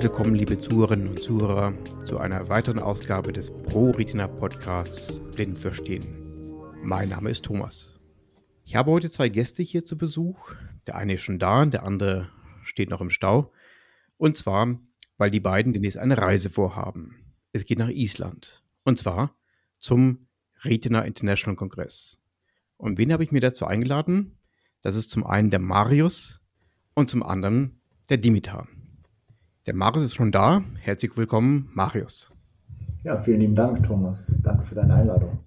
Herzlich willkommen, liebe Zuhörerinnen und Zuhörer, zu einer weiteren Ausgabe des Pro Retina Podcasts Blind verstehen. Mein Name ist Thomas. Ich habe heute zwei Gäste hier zu Besuch. Der eine ist schon da, der andere steht noch im Stau. Und zwar, weil die beiden demnächst eine Reise vorhaben. Es geht nach Island. Und zwar zum Retina International Kongress. Und wen habe ich mir dazu eingeladen? Das ist zum einen der Marius und zum anderen der Dimitar. Der Marius ist schon da. Herzlich willkommen, Marius. Ja, vielen lieben Dank, Thomas. Danke für deine Einladung.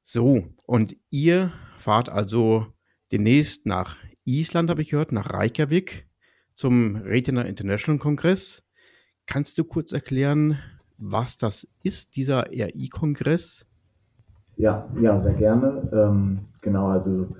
So, und ihr fahrt also demnächst nach Island, habe ich gehört, nach Reykjavik zum Retina International Kongress. Kannst du kurz erklären, was das ist, dieser RI-Kongress? Ja, ja, sehr gerne. Ähm, genau, also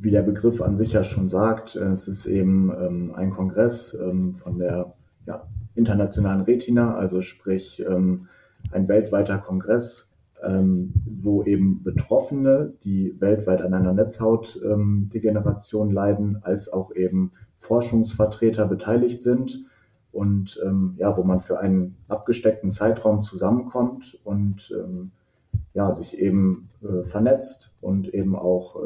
wie der Begriff an sich ja schon sagt, äh, es ist eben ähm, ein Kongress ähm, von der ja, internationalen Retina, also sprich ähm, ein weltweiter Kongress, ähm, wo eben Betroffene, die weltweit an einer Netzhautdegeneration leiden, als auch eben Forschungsvertreter beteiligt sind und ähm, ja, wo man für einen abgesteckten Zeitraum zusammenkommt und ähm, ja, sich eben äh, vernetzt und eben auch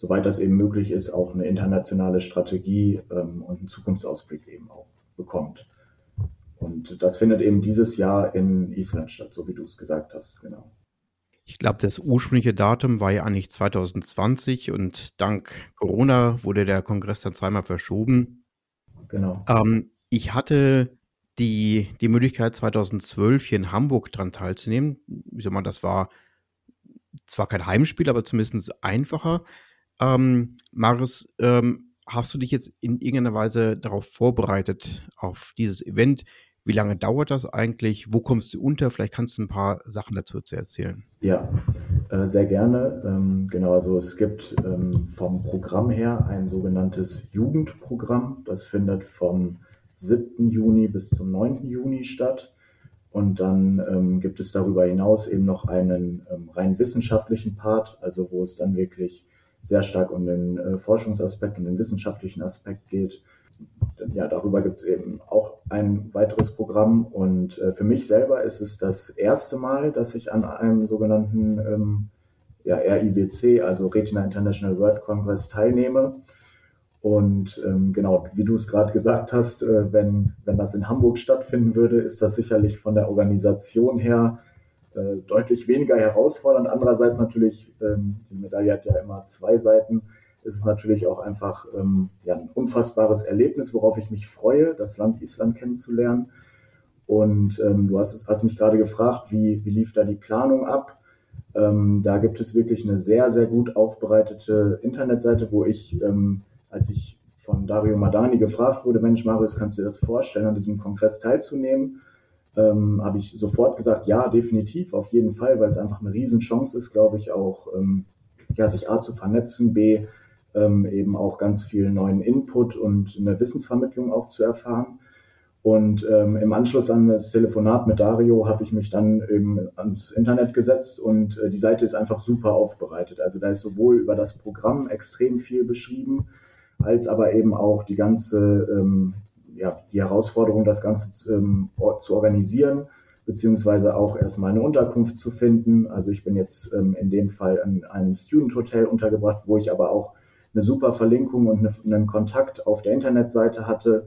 soweit das eben möglich ist, auch eine internationale Strategie ähm, und einen Zukunftsausblick eben auch bekommt. Und das findet eben dieses Jahr in Island statt, so wie du es gesagt hast, genau. Ich glaube, das ursprüngliche Datum war ja eigentlich 2020 und dank Corona wurde der Kongress dann zweimal verschoben. Genau. Ähm, ich hatte die, die Möglichkeit, 2012 hier in Hamburg dran teilzunehmen. Wie soll man, das war zwar kein Heimspiel, aber zumindest einfacher. Ähm, Marius, ähm, hast du dich jetzt in irgendeiner Weise darauf vorbereitet, auf dieses Event? Wie lange dauert das eigentlich? Wo kommst du unter? Vielleicht kannst du ein paar Sachen dazu erzählen. Ja, äh, sehr gerne. Ähm, genau, also es gibt ähm, vom Programm her ein sogenanntes Jugendprogramm. Das findet vom 7. Juni bis zum 9. Juni statt. Und dann ähm, gibt es darüber hinaus eben noch einen ähm, rein wissenschaftlichen Part, also wo es dann wirklich sehr stark um den äh, Forschungsaspekt und den wissenschaftlichen Aspekt geht. Ja, darüber gibt es eben auch ein weiteres Programm. Und äh, für mich selber ist es das erste Mal, dass ich an einem sogenannten ähm, ja, RIWC, also Retina International World Congress, teilnehme. Und ähm, genau, wie du es gerade gesagt hast, äh, wenn, wenn das in Hamburg stattfinden würde, ist das sicherlich von der Organisation her äh, deutlich weniger herausfordernd. Andererseits natürlich, ähm, die Medaille hat ja immer zwei Seiten, ist es natürlich auch einfach ähm, ja, ein unfassbares Erlebnis, worauf ich mich freue, das Land Island kennenzulernen. Und ähm, du hast, hast mich gerade gefragt, wie, wie lief da die Planung ab? Ähm, da gibt es wirklich eine sehr, sehr gut aufbereitete Internetseite, wo ich, ähm, als ich von Dario Madani gefragt wurde, Mensch, Marius, kannst du dir das vorstellen, an diesem Kongress teilzunehmen? Ähm, habe ich sofort gesagt, ja, definitiv, auf jeden Fall, weil es einfach eine Riesenchance ist, glaube ich, auch ähm, ja, sich A zu vernetzen, B ähm, eben auch ganz viel neuen Input und eine Wissensvermittlung auch zu erfahren. Und ähm, im Anschluss an das Telefonat mit Dario habe ich mich dann eben ans Internet gesetzt und äh, die Seite ist einfach super aufbereitet. Also da ist sowohl über das Programm extrem viel beschrieben, als aber eben auch die ganze ähm, ja, die Herausforderung, das Ganze ähm, zu organisieren, beziehungsweise auch erstmal eine Unterkunft zu finden. Also ich bin jetzt ähm, in dem Fall in einem Student Hotel untergebracht, wo ich aber auch eine super Verlinkung und eine, einen Kontakt auf der Internetseite hatte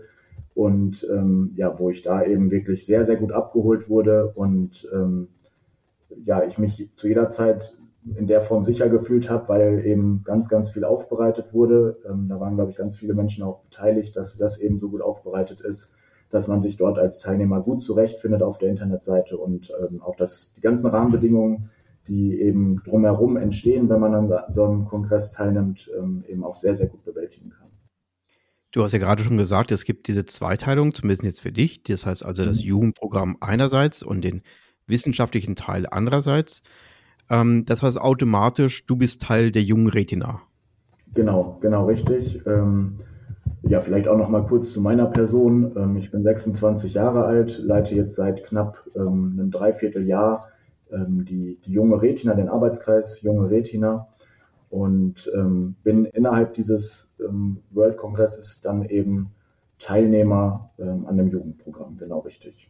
und ähm, ja, wo ich da eben wirklich sehr, sehr gut abgeholt wurde und ähm, ja, ich mich zu jeder Zeit in der Form sicher gefühlt habe, weil eben ganz, ganz viel aufbereitet wurde. Ähm, da waren, glaube ich, ganz viele Menschen auch beteiligt, dass das eben so gut aufbereitet ist, dass man sich dort als Teilnehmer gut zurechtfindet auf der Internetseite und ähm, auch dass die ganzen Rahmenbedingungen, die eben drumherum entstehen, wenn man an so einem Kongress teilnimmt, ähm, eben auch sehr, sehr gut bewältigen kann. Du hast ja gerade schon gesagt, es gibt diese Zweiteilung, zumindest jetzt für dich. Das heißt also das mhm. Jugendprogramm einerseits und den wissenschaftlichen Teil andererseits. Ähm, das heißt automatisch, du bist Teil der jungen Retina. Genau, genau, richtig. Ähm, ja, vielleicht auch noch mal kurz zu meiner Person. Ähm, ich bin 26 Jahre alt, leite jetzt seit knapp ähm, einem Dreivierteljahr ähm, die, die junge Retina, den Arbeitskreis junge Retina und ähm, bin innerhalb dieses ähm, World Kongresses dann eben Teilnehmer ähm, an dem Jugendprogramm, genau richtig.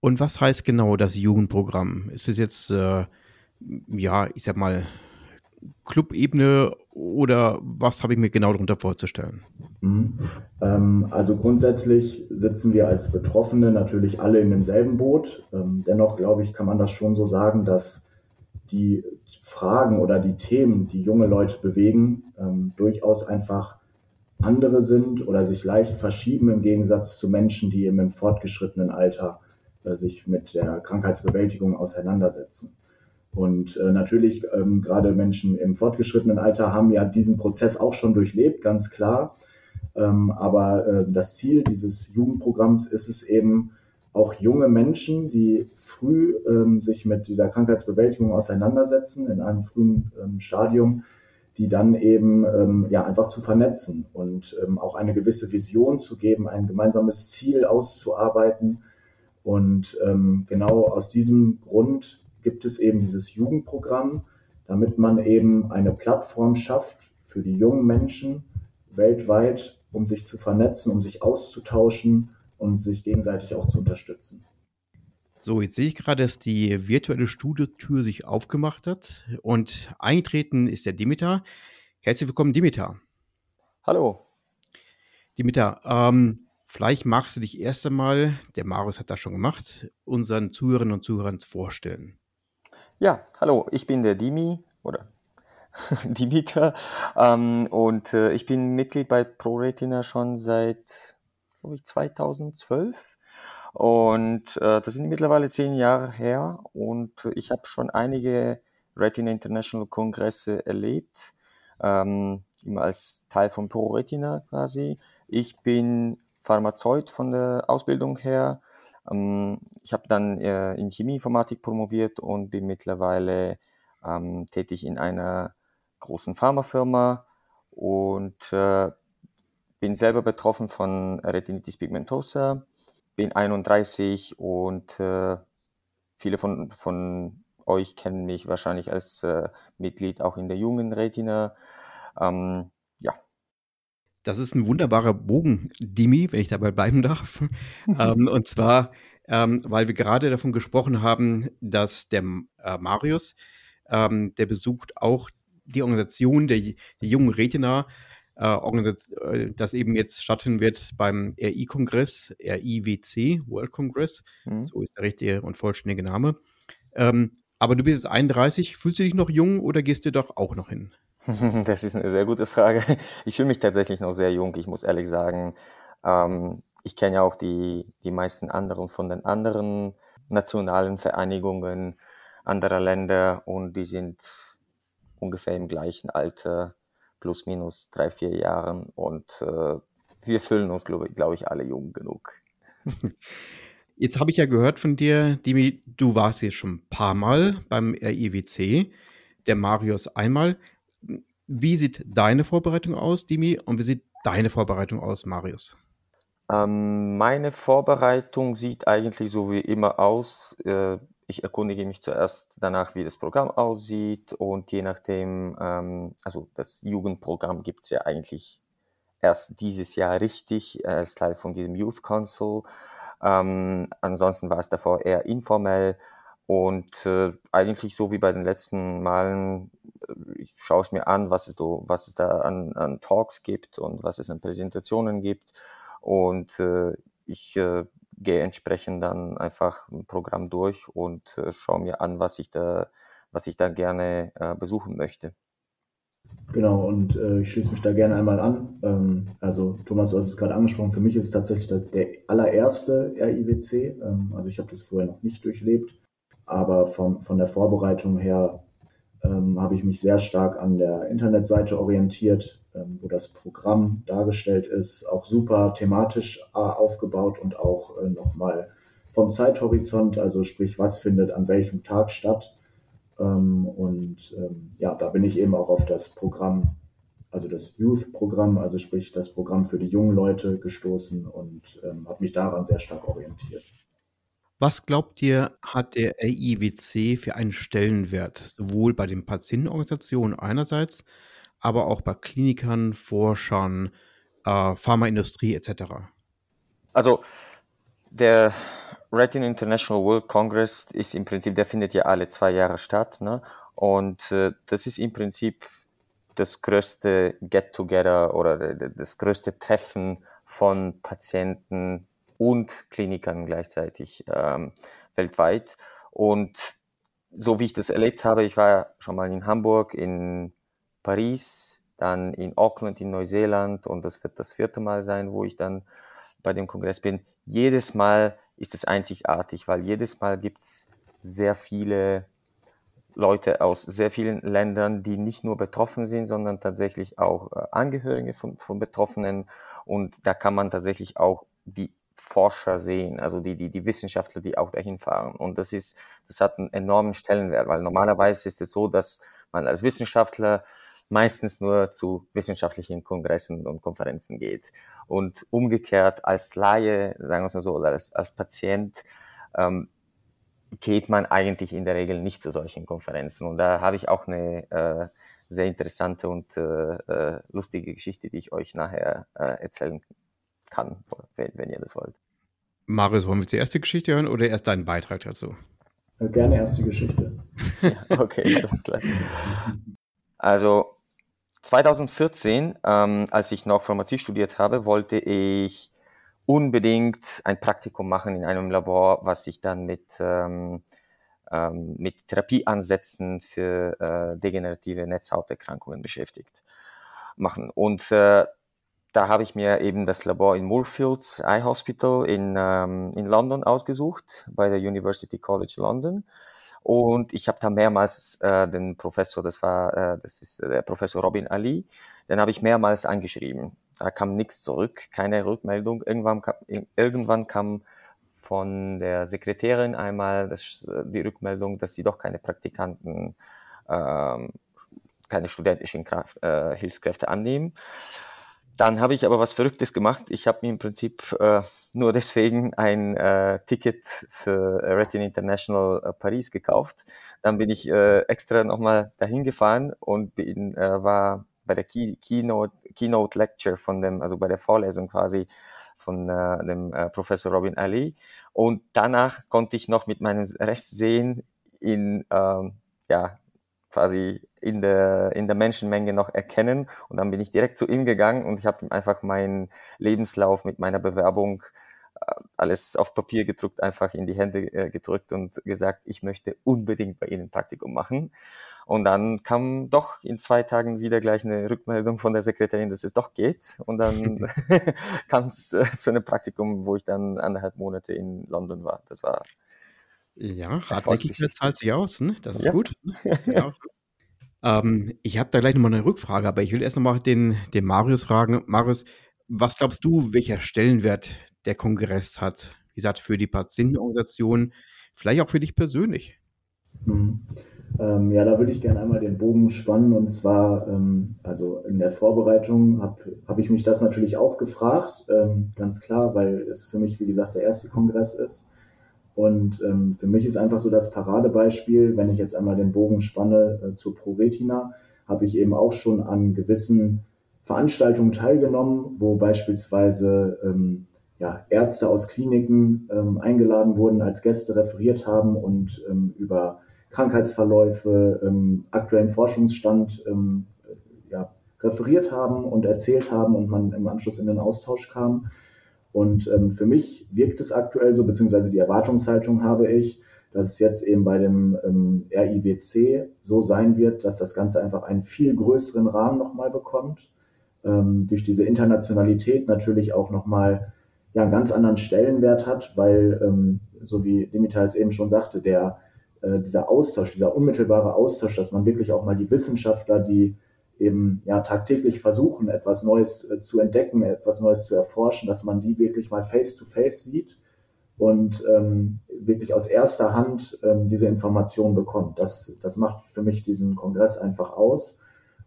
Und was heißt genau das Jugendprogramm? Ist es jetzt, äh, ja, ich sag mal, Clubebene oder was habe ich mir genau darunter vorzustellen? Mhm. Ähm, also grundsätzlich sitzen wir als Betroffene natürlich alle in demselben Boot. Ähm, dennoch glaube ich, kann man das schon so sagen, dass die Fragen oder die Themen, die junge Leute bewegen, ähm, durchaus einfach andere sind oder sich leicht verschieben im Gegensatz zu Menschen, die eben im fortgeschrittenen Alter äh, sich mit der Krankheitsbewältigung auseinandersetzen. Und äh, natürlich, ähm, gerade Menschen im fortgeschrittenen Alter haben ja diesen Prozess auch schon durchlebt, ganz klar. Ähm, aber äh, das Ziel dieses Jugendprogramms ist es eben, auch junge Menschen, die früh ähm, sich mit dieser Krankheitsbewältigung auseinandersetzen, in einem frühen ähm, Stadium, die dann eben ähm, ja einfach zu vernetzen und ähm, auch eine gewisse Vision zu geben, ein gemeinsames Ziel auszuarbeiten. Und ähm, genau aus diesem Grund gibt es eben dieses Jugendprogramm, damit man eben eine Plattform schafft für die jungen Menschen weltweit, um sich zu vernetzen, um sich auszutauschen und sich gegenseitig auch zu unterstützen. So, jetzt sehe ich gerade, dass die virtuelle Studiotür sich aufgemacht hat und eingetreten ist der Dimitar. Herzlich willkommen, Dimitar. Hallo. Dimitar, ähm, vielleicht magst du dich erst einmal, der Marius hat das schon gemacht, unseren Zuhörerinnen und Zuhörern vorstellen. Ja, hallo, ich bin der Dimi oder Dimitar ähm, und äh, ich bin Mitglied bei ProRetina schon seit, glaube ich, 2012 und äh, das sind mittlerweile zehn Jahre her und ich habe schon einige Retina International Kongresse erlebt, ähm, immer als Teil von ProRetina quasi. Ich bin Pharmazeut von der Ausbildung her ich habe dann äh, in Chemieinformatik promoviert und bin mittlerweile ähm, tätig in einer großen Pharmafirma und äh, bin selber betroffen von Retinitis pigmentosa, bin 31 und äh, viele von, von euch kennen mich wahrscheinlich als Mitglied auch in der jungen Retina. Ähm, das ist ein wunderbarer Bogen, Dimi, wenn ich dabei bleiben darf. ähm, und zwar, ähm, weil wir gerade davon gesprochen haben, dass der äh, Marius, ähm, der besucht auch die Organisation der, der jungen Retina, äh, äh, das eben jetzt stattfinden wird beim RI-Kongress, RIWC, World Congress. Mhm. So ist der richtige und vollständige Name. Ähm, aber du bist jetzt 31, fühlst du dich noch jung oder gehst du doch auch noch hin? Das ist eine sehr gute Frage. Ich fühle mich tatsächlich noch sehr jung, ich muss ehrlich sagen. Ähm, ich kenne ja auch die, die meisten anderen von den anderen nationalen Vereinigungen anderer Länder und die sind ungefähr im gleichen Alter, plus minus drei, vier Jahren und äh, wir fühlen uns, glaube glaub ich, alle jung genug. Jetzt habe ich ja gehört von dir, Dimi, du warst jetzt schon ein paar Mal beim RIWC, der Marius einmal. Wie sieht deine Vorbereitung aus, Dimi, und wie sieht deine Vorbereitung aus, Marius? Ähm, meine Vorbereitung sieht eigentlich so wie immer aus. Äh, ich erkundige mich zuerst danach, wie das Programm aussieht und je nachdem, ähm, also das Jugendprogramm gibt es ja eigentlich erst dieses Jahr richtig als Teil von diesem Youth Council. Ähm, ansonsten war es davor eher informell und äh, eigentlich so wie bei den letzten Malen, schaue es mir an, was es, so, was es da an, an Talks gibt und was es an Präsentationen gibt. Und äh, ich äh, gehe entsprechend dann einfach ein Programm durch und äh, schaue mir an, was ich da, was ich da gerne äh, besuchen möchte. Genau, und äh, ich schließe mich da gerne einmal an. Ähm, also Thomas, du hast es gerade angesprochen, für mich ist es tatsächlich der, der allererste RIWC. Ähm, also ich habe das vorher noch nicht durchlebt. Aber vom, von der Vorbereitung her ähm, habe ich mich sehr stark an der Internetseite orientiert, ähm, wo das Programm dargestellt ist. Auch super thematisch äh, aufgebaut und auch äh, nochmal vom Zeithorizont, also sprich, was findet an welchem Tag statt. Ähm, und ähm, ja, da bin ich eben auch auf das Programm, also das Youth-Programm, also sprich das Programm für die jungen Leute gestoßen und ähm, habe mich daran sehr stark orientiert. Was glaubt ihr, hat der RIWC für einen Stellenwert, sowohl bei den Patientenorganisationen einerseits, aber auch bei Klinikern, Forschern, äh, Pharmaindustrie etc.? Also der Retina International World Congress ist im Prinzip, der findet ja alle zwei Jahre statt. Ne? Und äh, das ist im Prinzip das größte Get-Together oder das größte Treffen von Patienten und Klinikern gleichzeitig ähm, weltweit. Und so wie ich das erlebt habe, ich war schon mal in Hamburg, in Paris, dann in Auckland in Neuseeland und das wird das vierte Mal sein, wo ich dann bei dem Kongress bin. Jedes Mal ist es einzigartig, weil jedes Mal gibt es sehr viele Leute aus sehr vielen Ländern, die nicht nur betroffen sind, sondern tatsächlich auch äh, Angehörige von, von Betroffenen. Und da kann man tatsächlich auch die Forscher sehen, also die, die, die Wissenschaftler, die auch dahin fahren. Und das ist, das hat einen enormen Stellenwert, weil normalerweise ist es so, dass man als Wissenschaftler meistens nur zu wissenschaftlichen Kongressen und Konferenzen geht. Und umgekehrt als Laie, sagen wir es mal so, oder als, als Patient, ähm, geht man eigentlich in der Regel nicht zu solchen Konferenzen. Und da habe ich auch eine äh, sehr interessante und äh, äh, lustige Geschichte, die ich euch nachher äh, erzählen kann, wenn, wenn, ihr das wollt. Marius, wollen wir die erste Geschichte hören oder erst deinen Beitrag dazu? Äh, gerne erst die Geschichte. ja, okay, alles klar. Also 2014, ähm, als ich noch Pharmazie studiert habe, wollte ich unbedingt ein Praktikum machen in einem Labor, was sich dann mit, ähm, ähm, mit Therapieansätzen für äh, degenerative Netzhauterkrankungen beschäftigt. Machen. Und äh, da habe ich mir eben das Labor in Moorfields Eye Hospital in, ähm, in London ausgesucht, bei der University College London. Und ich habe da mehrmals äh, den Professor, das war, äh, das ist der Professor Robin Ali, den habe ich mehrmals angeschrieben. Da kam nichts zurück, keine Rückmeldung. Irgendwann kam, irgendwann kam von der Sekretärin einmal das, die Rückmeldung, dass sie doch keine Praktikanten, ähm, keine studentischen Kraft, äh, Hilfskräfte annehmen. Dann habe ich aber was Verrücktes gemacht. Ich habe mir im Prinzip äh, nur deswegen ein äh, Ticket für Retina International äh, Paris gekauft. Dann bin ich äh, extra nochmal dahin gefahren und bin, äh, war bei der Key, Keynote, Keynote Lecture von dem, also bei der Vorlesung quasi von äh, dem äh, Professor Robin Ali. Und danach konnte ich noch mit meinem Rest sehen in, ähm, ja, quasi in der, in der Menschenmenge noch erkennen. Und dann bin ich direkt zu ihm gegangen und ich habe ihm einfach meinen Lebenslauf mit meiner Bewerbung äh, alles auf Papier gedruckt, einfach in die Hände äh, gedrückt und gesagt, ich möchte unbedingt bei Ihnen Praktikum machen. Und dann kam doch in zwei Tagen wieder gleich eine Rückmeldung von der Sekretärin, dass es doch geht. Und dann kam es äh, zu einem Praktikum, wo ich dann anderthalb Monate in London war. Das war ja, Hartnäckigkeit zahlt sich aus, ne? Das ist ja. gut. Ja. ähm, ich habe da gleich nochmal eine Rückfrage, aber ich will erst nochmal den, den Marius fragen. Marius, was glaubst du, welcher Stellenwert der Kongress hat? Wie gesagt, für die Patientenorganisation, vielleicht auch für dich persönlich? Mhm. Ähm, ja, da würde ich gerne einmal den Bogen spannen. Und zwar, ähm, also in der Vorbereitung habe hab ich mich das natürlich auch gefragt, ähm, ganz klar, weil es für mich, wie gesagt, der erste Kongress ist. Und ähm, für mich ist einfach so das Paradebeispiel, wenn ich jetzt einmal den Bogen spanne äh, zur ProRetina, habe ich eben auch schon an gewissen Veranstaltungen teilgenommen, wo beispielsweise ähm, ja, Ärzte aus Kliniken ähm, eingeladen wurden, als Gäste referiert haben und ähm, über Krankheitsverläufe, ähm, aktuellen Forschungsstand ähm, ja, referiert haben und erzählt haben und man im Anschluss in den Austausch kam. Und ähm, für mich wirkt es aktuell so, beziehungsweise die Erwartungshaltung habe ich, dass es jetzt eben bei dem ähm, RIWC so sein wird, dass das Ganze einfach einen viel größeren Rahmen nochmal bekommt. Ähm, durch diese Internationalität natürlich auch nochmal ja, einen ganz anderen Stellenwert hat, weil, ähm, so wie Dimitar es eben schon sagte, der, äh, dieser Austausch, dieser unmittelbare Austausch, dass man wirklich auch mal die Wissenschaftler, die eben ja tagtäglich versuchen, etwas Neues äh, zu entdecken, etwas Neues zu erforschen, dass man die wirklich mal face to face sieht und ähm, wirklich aus erster Hand ähm, diese Informationen bekommt. Das, das macht für mich diesen Kongress einfach aus.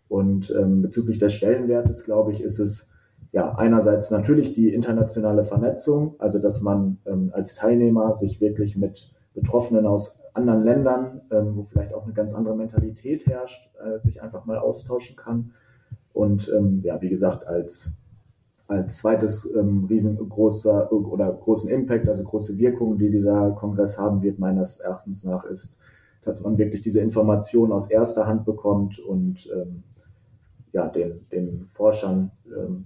Und ähm, bezüglich des Stellenwertes, glaube ich, ist es ja einerseits natürlich die internationale Vernetzung, also dass man ähm, als Teilnehmer sich wirklich mit Betroffenen aus anderen Ländern, ähm, wo vielleicht auch eine ganz andere Mentalität herrscht, äh, sich einfach mal austauschen kann. Und ähm, ja, wie gesagt, als als zweites ähm, riesengroßer oder großen Impact, also große Wirkung, die dieser Kongress haben wird, meines Erachtens nach, ist, dass man wirklich diese Informationen aus erster Hand bekommt und ähm, ja, den, den Forschern ähm,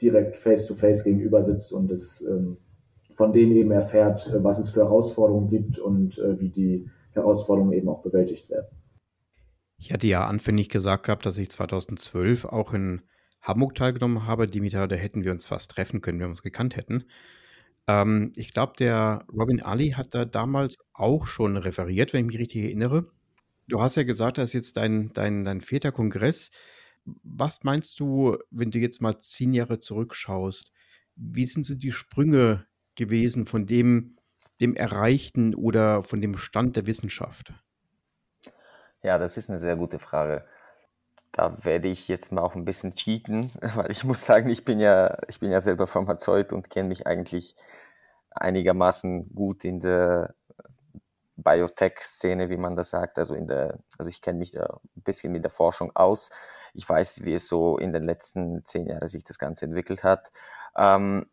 direkt face-to-face -face gegenüber sitzt und es ähm, von denen eben erfährt, äh, was es für Herausforderungen gibt und äh, wie die Herausforderungen eben auch bewältigt werden. Ich hatte ja anfänglich gesagt gehabt, dass ich 2012 auch in Hamburg teilgenommen habe. Dimitar, da hätten wir uns fast treffen können, wenn wir uns gekannt hätten. Ähm, ich glaube, der Robin Ali hat da damals auch schon referiert, wenn ich mich richtig erinnere. Du hast ja gesagt, das ist jetzt dein, dein, dein vierter Kongress. Was meinst du, wenn du jetzt mal zehn Jahre zurückschaust? Wie sind so die Sprünge gewesen von dem, dem Erreichten oder von dem Stand der Wissenschaft? Ja, das ist eine sehr gute Frage. Da werde ich jetzt mal auch ein bisschen cheaten, weil ich muss sagen, ich bin ja, ich bin ja selber Pharmazeut und kenne mich eigentlich einigermaßen gut in der Biotech-Szene, wie man das sagt. Also in der, also ich kenne mich da ein bisschen mit der Forschung aus. Ich weiß, wie es so in den letzten zehn Jahren sich das Ganze entwickelt hat. Ähm,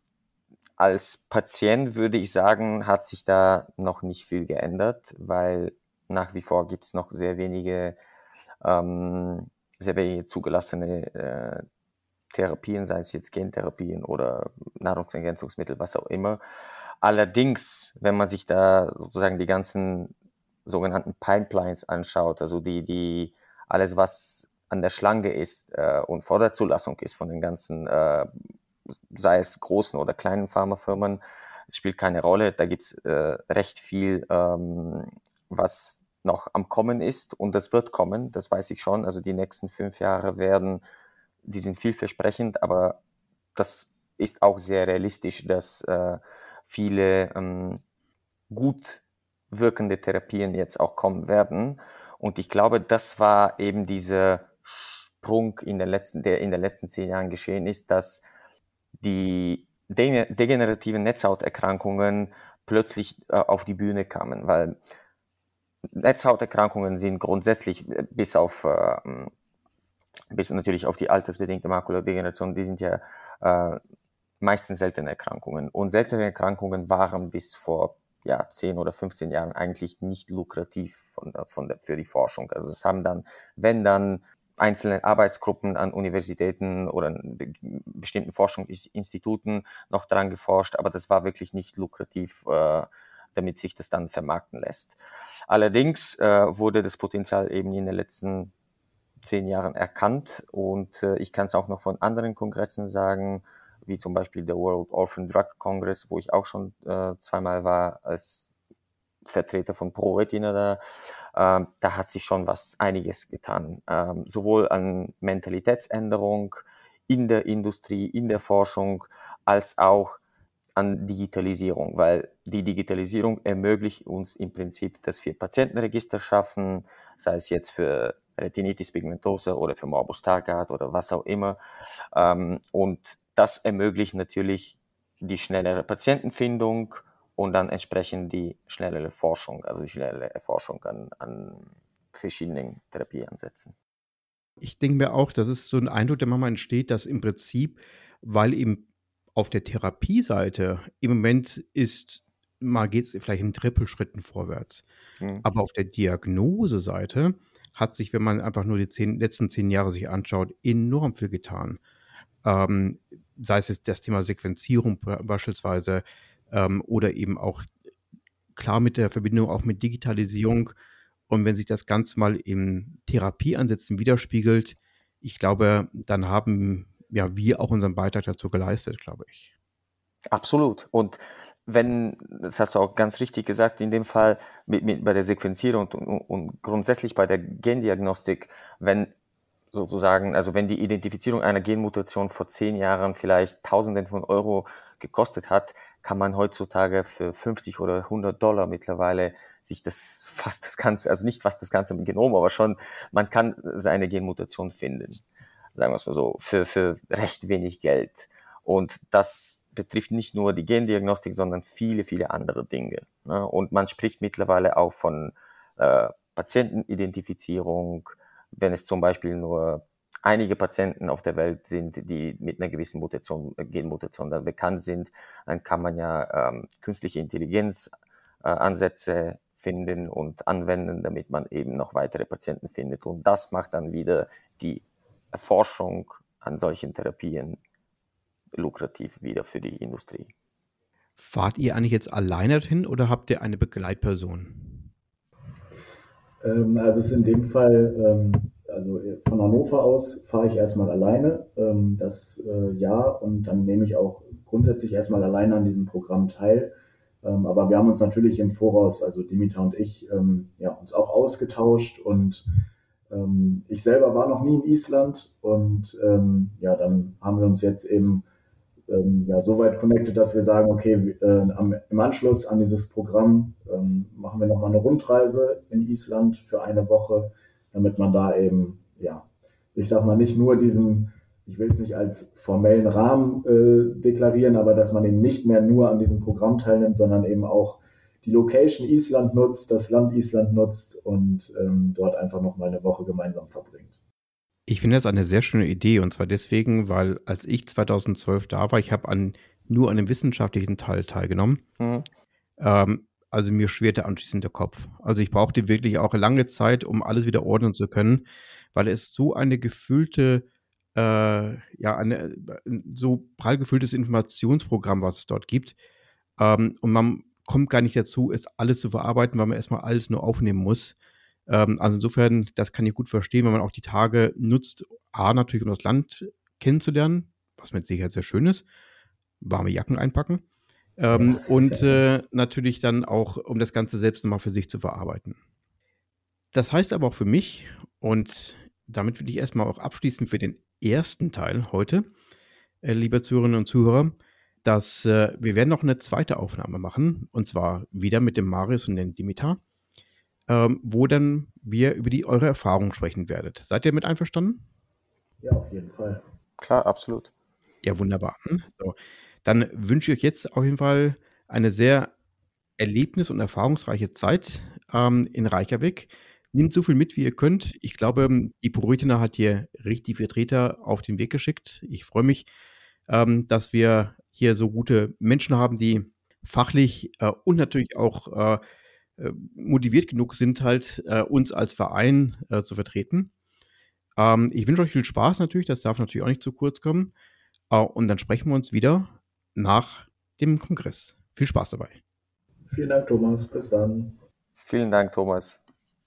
als Patient würde ich sagen, hat sich da noch nicht viel geändert, weil nach wie vor gibt es noch sehr wenige ähm, sehr wenige zugelassene äh, Therapien, sei es jetzt Gentherapien oder Nahrungsergänzungsmittel, was auch immer. Allerdings, wenn man sich da sozusagen die ganzen sogenannten Pipelines anschaut, also die, die alles, was an der Schlange ist äh, und vor der Zulassung ist von den ganzen, äh, sei es großen oder kleinen Pharmafirmen, spielt keine Rolle. Da gibt's äh, recht viel, ähm, was noch am Kommen ist und das wird kommen, das weiß ich schon. Also die nächsten fünf Jahre werden, die sind vielversprechend, aber das ist auch sehr realistisch, dass äh, viele ähm, gut wirkende Therapien jetzt auch kommen werden. Und ich glaube, das war eben dieser Sprung in den letzten, der in den letzten zehn Jahren geschehen ist, dass die degenerativen Netzhauterkrankungen plötzlich äh, auf die Bühne kamen, weil Netzhauterkrankungen sind grundsätzlich äh, bis auf äh, bis natürlich auf die altersbedingte Makuladegeneration, die sind ja äh, meistens seltene Erkrankungen. Und seltene Erkrankungen waren bis vor ja, 10 oder 15 Jahren eigentlich nicht lukrativ von der, von der, für die Forschung. Also es haben dann, wenn dann einzelne Arbeitsgruppen an Universitäten oder bestimmten Forschungsinstituten noch daran geforscht, aber das war wirklich nicht lukrativ, äh, damit sich das dann vermarkten lässt. Allerdings äh, wurde das Potenzial eben in den letzten zehn Jahren erkannt und äh, ich kann es auch noch von anderen Kongressen sagen, wie zum Beispiel der World Orphan Drug Congress, wo ich auch schon äh, zweimal war als Vertreter von ProRetina da. Ähm, da hat sich schon was einiges getan, ähm, sowohl an Mentalitätsänderung in der Industrie, in der Forschung, als auch an Digitalisierung, weil die Digitalisierung ermöglicht uns im Prinzip, dass wir Patientenregister schaffen, sei es jetzt für Retinitis pigmentosa oder für Morbus Stargardt oder was auch immer. Ähm, und das ermöglicht natürlich die schnellere Patientenfindung und dann entsprechend die schnellere Forschung, also die schnellere Erforschung an, an verschiedenen Therapieansätzen. Ich denke mir auch, das ist so ein Eindruck, der manchmal entsteht, dass im Prinzip, weil eben auf der Therapieseite im Moment ist, mal geht es vielleicht in Trippelschritten vorwärts. Mhm. Aber auf der Diagnoseseite hat sich, wenn man einfach nur die zehn, letzten zehn Jahre sich anschaut, enorm viel getan. Ähm, sei es jetzt das Thema Sequenzierung beispielsweise ähm, oder eben auch klar mit der Verbindung auch mit Digitalisierung. Und wenn sich das Ganze mal in Therapieansätzen widerspiegelt, ich glaube, dann haben ja, wir auch unseren Beitrag dazu geleistet, glaube ich. Absolut. Und wenn, das hast du auch ganz richtig gesagt, in dem Fall mit, mit, bei der Sequenzierung und, und grundsätzlich bei der Gendiagnostik, wenn sozusagen, also wenn die Identifizierung einer Genmutation vor zehn Jahren vielleicht Tausenden von Euro gekostet hat, kann man heutzutage für 50 oder 100 Dollar mittlerweile sich das fast das Ganze, also nicht fast das Ganze Genom, aber schon, man kann seine Genmutation finden sagen wir es mal so, für, für recht wenig Geld. Und das betrifft nicht nur die Gendiagnostik, sondern viele, viele andere Dinge. Ne? Und man spricht mittlerweile auch von äh, Patientenidentifizierung, wenn es zum Beispiel nur einige Patienten auf der Welt sind, die mit einer gewissen Mutation, Genmutation dann bekannt sind, dann kann man ja ähm, künstliche Intelligenz äh, Ansätze finden und anwenden, damit man eben noch weitere Patienten findet. Und das macht dann wieder die Erforschung an solchen Therapien lukrativ wieder für die Industrie. Fahrt ihr eigentlich jetzt alleine dorthin oder habt ihr eine Begleitperson? Ähm, also es ist in dem Fall, ähm, also von Hannover aus fahre ich erstmal alleine, ähm, das äh, Jahr und dann nehme ich auch grundsätzlich erstmal alleine an diesem Programm teil. Ähm, aber wir haben uns natürlich im Voraus, also Dimitar und ich, ähm, ja, uns auch ausgetauscht und ähm, ich selber war noch nie in Island und ähm, ja, dann haben wir uns jetzt eben ähm, ja, so weit connected, dass wir sagen, okay, äh, am, im Anschluss an dieses Programm machen wir nochmal eine Rundreise in Island für eine Woche, damit man da eben, ja, ich sag mal, nicht nur diesen ich will es nicht als formellen Rahmen äh, deklarieren, aber dass man eben nicht mehr nur an diesem Programm teilnimmt, sondern eben auch die Location Island nutzt, das Land Island nutzt und ähm, dort einfach nochmal eine Woche gemeinsam verbringt. Ich finde das eine sehr schöne Idee und zwar deswegen, weil als ich 2012 da war, ich habe an, nur an einem wissenschaftlichen Teil teilgenommen. Mhm. Ähm, also mir schwerte anschließend der Kopf. Also ich brauchte wirklich auch lange Zeit, um alles wieder ordnen zu können, weil es so eine gefüllte äh, ja, eine, so prall gefülltes Informationsprogramm, was es dort gibt. Ähm, und man kommt gar nicht dazu, es alles zu verarbeiten, weil man erstmal alles nur aufnehmen muss. Ähm, also insofern, das kann ich gut verstehen, wenn man auch die Tage nutzt, A, natürlich um das Land kennenzulernen, was mit Sicherheit sehr schön ist, warme Jacken einpacken. Ähm, und äh, natürlich dann auch, um das Ganze selbst nochmal für sich zu verarbeiten. Das heißt aber auch für mich, und damit will ich erstmal auch abschließen für den ersten Teil heute, äh, liebe Zuhörerinnen und Zuhörer, dass äh, wir werden noch eine zweite Aufnahme machen und zwar wieder mit dem Marius und dem Dimitar, ähm, wo dann wir über die eure Erfahrungen sprechen werdet. Seid ihr mit einverstanden? Ja, auf jeden Fall. Klar, absolut. Ja, wunderbar. Hm, so, dann wünsche ich euch jetzt auf jeden Fall eine sehr erlebnis- und erfahrungsreiche Zeit ähm, in Reykjavik. Nehmt so viel mit, wie ihr könnt. Ich glaube, die Proretina hat hier richtig Vertreter auf den Weg geschickt. Ich freue mich, ähm, dass wir hier so gute Menschen haben, die fachlich äh, und natürlich auch äh, äh motiviert genug sind, halt äh, uns als Verein äh, zu vertreten. Ähm, ich wünsche euch viel Spaß natürlich, das darf natürlich auch nicht zu kurz kommen. Äh, und dann sprechen wir uns wieder nach dem Kongress. Viel Spaß dabei. Vielen Dank, Thomas. Bis dann. Vielen Dank, Thomas.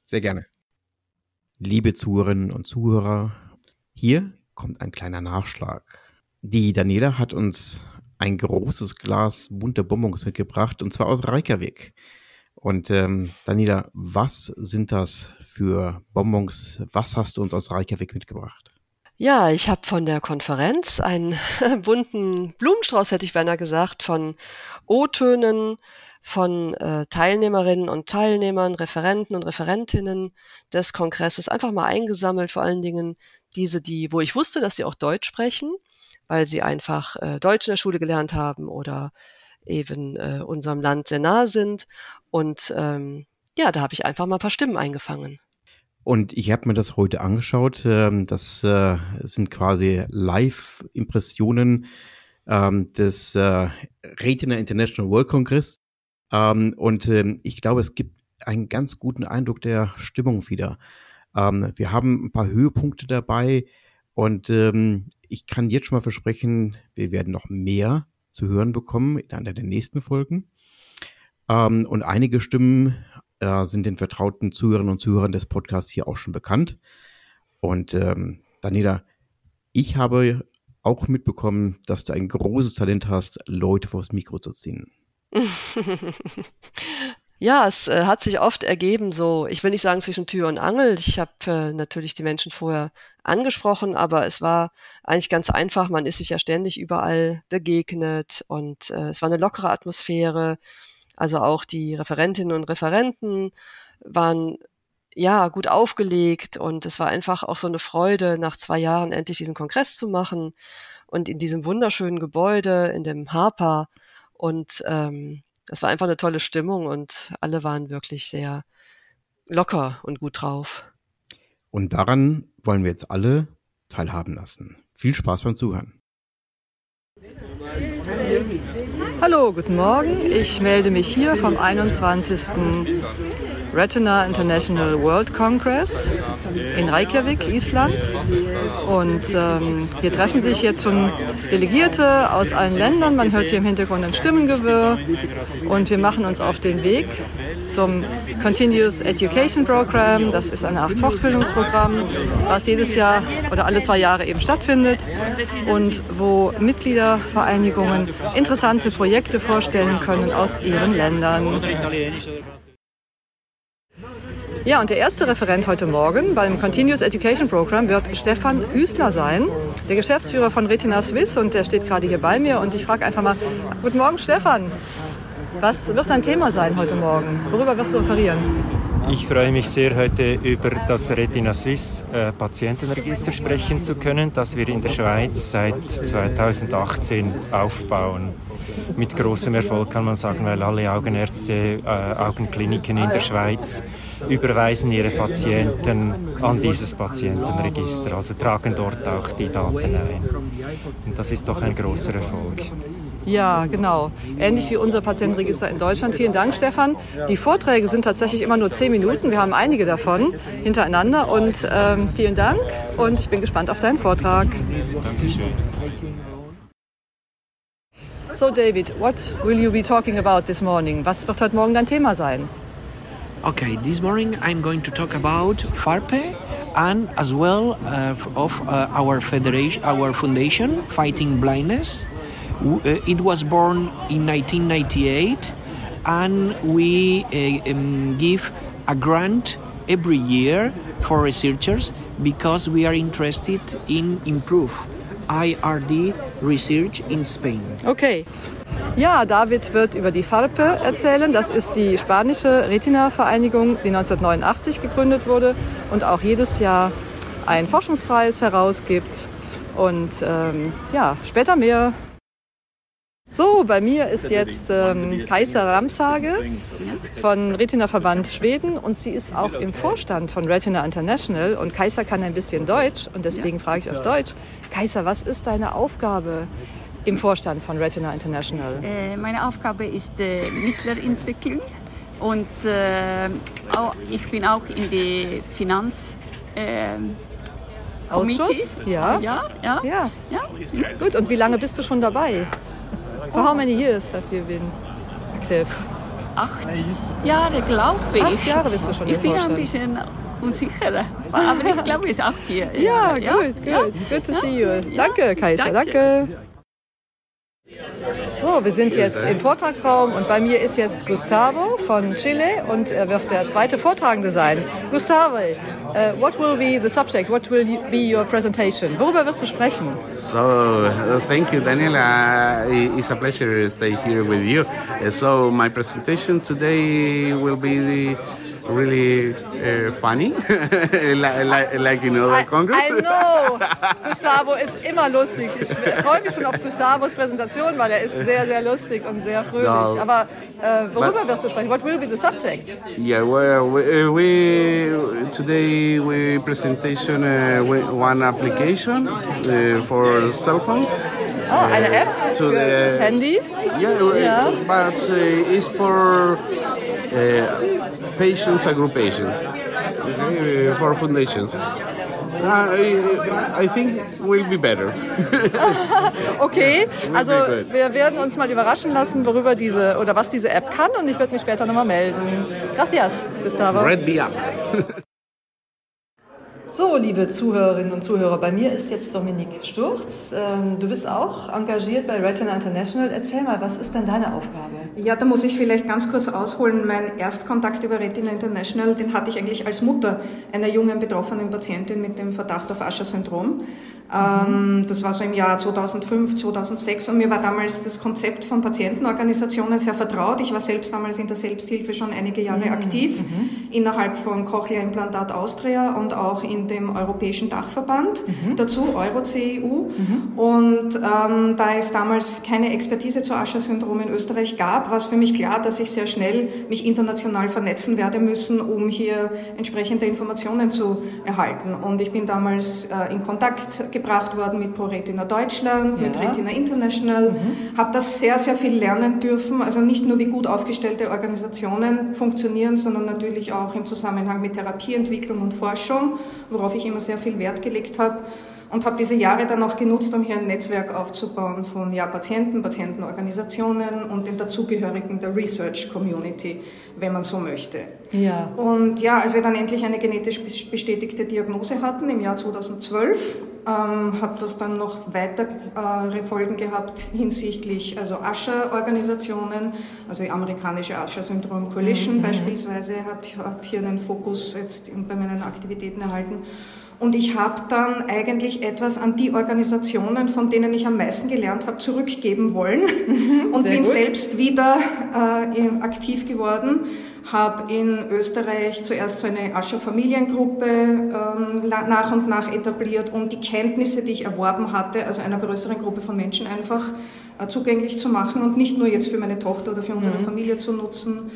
Sehr gerne. Liebe Zuhörerinnen und Zuhörer, hier kommt ein kleiner Nachschlag. Die Daniela hat uns ein großes Glas bunter Bonbons mitgebracht und zwar aus Reykjavik. Und ähm, Daniela, was sind das für Bonbons? Was hast du uns aus Reykjavik mitgebracht? Ja, ich habe von der Konferenz einen bunten Blumenstrauß, hätte ich beinahe gesagt, von O-Tönen, von äh, Teilnehmerinnen und Teilnehmern, Referenten und Referentinnen des Kongresses einfach mal eingesammelt, vor allen Dingen diese, die, wo ich wusste, dass sie auch Deutsch sprechen, weil sie einfach äh, Deutsch in der Schule gelernt haben oder eben äh, unserem Land sehr nah sind. Und ähm, ja, da habe ich einfach mal ein paar Stimmen eingefangen. Und ich habe mir das heute angeschaut. Ähm, das äh, sind quasi Live-Impressionen ähm, des äh, Retina International World Congress ähm, und ich glaube, es gibt einen ganz guten Eindruck der Stimmung wieder. Wir haben ein paar Höhepunkte dabei und ich kann jetzt schon mal versprechen, wir werden noch mehr zu hören bekommen in einer der nächsten Folgen. Und einige Stimmen äh, sind den vertrauten Zuhörerinnen und Zuhörern des Podcasts hier auch schon bekannt. Und ähm, Daniela, ich habe auch mitbekommen, dass du ein großes Talent hast, Leute vors Mikro zu ziehen. Ja, es äh, hat sich oft ergeben, so, ich will nicht sagen zwischen Tür und Angel. Ich habe äh, natürlich die Menschen vorher angesprochen, aber es war eigentlich ganz einfach. Man ist sich ja ständig überall begegnet und äh, es war eine lockere Atmosphäre. Also auch die Referentinnen und Referenten waren ja gut aufgelegt und es war einfach auch so eine Freude, nach zwei Jahren endlich diesen Kongress zu machen und in diesem wunderschönen Gebäude, in dem Harper und ähm, das war einfach eine tolle Stimmung und alle waren wirklich sehr locker und gut drauf. Und daran wollen wir jetzt alle teilhaben lassen. Viel Spaß beim Zuhören. Hallo, guten Morgen. Ich melde mich hier vom 21. Retina International World Congress in Reykjavik, Island. Und ähm, hier treffen sich jetzt schon Delegierte aus allen Ländern. Man hört hier im Hintergrund ein Stimmengewirr. Und wir machen uns auf den Weg zum Continuous Education Program. Das ist eine Art Fortbildungsprogramm, was jedes Jahr oder alle zwei Jahre eben stattfindet und wo Mitgliedervereinigungen interessante Projekte vorstellen können aus ihren Ländern. Ja, und der erste Referent heute Morgen beim Continuous Education Program wird Stefan Üsler sein, der Geschäftsführer von Retina Swiss und der steht gerade hier bei mir und ich frage einfach mal, guten Morgen Stefan, was wird dein Thema sein heute Morgen? Worüber wirst du referieren? Ich freue mich sehr, heute über das Retina Swiss äh, Patientenregister sprechen zu können, das wir in der Schweiz seit 2018 aufbauen. Mit großem Erfolg kann man sagen, weil alle Augenärzte, äh, Augenkliniken in der Schweiz überweisen ihre Patienten an dieses Patientenregister, also tragen dort auch die Daten ein. Und das ist doch ein großer Erfolg. Ja, genau. Ähnlich wie unser Patientenregister in Deutschland. Vielen Dank, Stefan. Die Vorträge sind tatsächlich immer nur zehn Minuten. Wir haben einige davon hintereinander. Und ähm, vielen Dank. Und ich bin gespannt auf deinen Vortrag. Dankeschön. So, David, what will you be talking about this morning? Was wird heute Morgen dein Thema sein? Okay, this morning I'm going to talk about FARPE and as well uh, of uh, our federation, our foundation, Fighting Blindness. Uh, It was born in 1998, and we um, give a grant every year for researchers because we are interested in improve IRD research in Spain. Okay. Ja, David wird über die FARPE erzählen. Das ist die spanische Retina-Vereinigung, die 1989 gegründet wurde und auch jedes Jahr einen Forschungspreis herausgibt. Und ähm, ja, später mehr. So, bei mir ist jetzt ähm, Kaiser Ramsage von Retina Verband Schweden und sie ist auch im Vorstand von Retina International und Kaiser kann ein bisschen Deutsch und deswegen frage ich auf Deutsch. Kaiser, was ist deine Aufgabe im Vorstand von Retina International? Äh, Meine Aufgabe ist äh, Mittlerentwicklung und äh, auch, ich bin auch in die Finanz. Äh, Ausschuss? Ja. Ja, ja. Ja, ja. Hm? gut. Und wie lange bist du schon dabei? For how many years have you been active? Acht Jahre, glaube ich. Acht Jahre bist du schon Ich bin ein bisschen unsicher, aber ich glaube, es ist acht Jahre. Ja, gut, gut. Good to see you. Danke, Kaiser, danke. So, wir sind jetzt im Vortragsraum und bei mir ist jetzt Gustavo von Chile und er wird der zweite Vortragende sein. Gustavo, uh, what will be the subject? What will be your presentation? Worüber wirst du sprechen? So, uh, thank you, Daniel. Uh, it's a pleasure to stay here with you. Uh, so, my presentation today will be really uh, funny, like, like, in other Congress. I know. Gustavo ist immer lustig. Ich freue mich schon auf Gustavos Präsentation, weil er ist sehr, sehr lustig und sehr fröhlich. No. Aber äh, worüber wirst du sprechen? What will be the subject? Yeah, well, we, uh, we today we presentation uh, one application uh, for cell phones. Oh, eine App to für the- das Handy. Yeah, uh, Yeah. but uh, it's for uh, patients, agrupations, okay, uh, for foundations. Uh, I, I think will be better. Okay, also wir werden uns mal überraschen lassen, worüber diese oder was diese App kann und ich werde mich später nochmal melden. Gracias, Gustavo. Red me up. So, liebe Zuhörerinnen und Zuhörer, bei mir ist jetzt Dominik Sturz. Ähm, Du bist auch engagiert bei Retina International. Erzähl mal, was ist denn deine Aufgabe? Ja, da muss ich vielleicht ganz kurz ausholen. Mein Erstkontakt über Retina International, den hatte ich eigentlich als Mutter einer jungen betroffenen Patientin mit dem Verdacht auf Usher-Syndrom. Ähm, das war so im Jahr 2005, 2006 und mir war damals das Konzept von Patientenorganisationen sehr vertraut. Ich war selbst damals in der Selbsthilfe schon einige Jahre mhm. aktiv, mhm. innerhalb von Cochlea Implantat Austria und auch in dem Europäischen Dachverband, mhm. dazu Euro-CEU. Mhm. Und ähm, da es damals keine Expertise zu Ascher-Syndrom in Österreich gab, war es für mich klar, dass ich sehr schnell mich international vernetzen werde müssen, um hier entsprechende Informationen zu erhalten. Und ich bin damals äh, in Kontakt gebracht worden mit ProRetina Deutschland, ja. mit Retina International, mhm. habe das sehr, sehr viel lernen dürfen. Also nicht nur, wie gut aufgestellte Organisationen funktionieren, sondern natürlich auch im Zusammenhang mit Therapieentwicklung und Forschung, worauf ich immer sehr viel Wert gelegt habe und habe diese Jahre dann auch genutzt, um hier ein Netzwerk aufzubauen von ja, Patienten, Patientenorganisationen und dem dazugehörigen der Research Community, wenn man so möchte. Ja. Und ja, als wir dann endlich eine genetisch bestätigte Diagnose hatten im Jahr 2012, ähm, hat das dann noch weitere äh, Folgen gehabt hinsichtlich also Ascher-Organisationen, also die amerikanische Ascher-Syndrom Coalition mhm. beispielsweise hat, hat hier einen Fokus jetzt bei meinen Aktivitäten erhalten. Und ich habe dann eigentlich etwas an die Organisationen, von denen ich am meisten gelernt habe, zurückgeben wollen mhm, und bin gut. selbst wieder äh, aktiv geworden. Habe in Österreich zuerst so eine Ascher Familiengruppe ähm, nach und nach etabliert, um die Kenntnisse, die ich erworben hatte, also einer größeren Gruppe von Menschen einfach äh, zugänglich zu machen und nicht nur jetzt für meine Tochter oder für unsere mhm. Familie zu nutzen.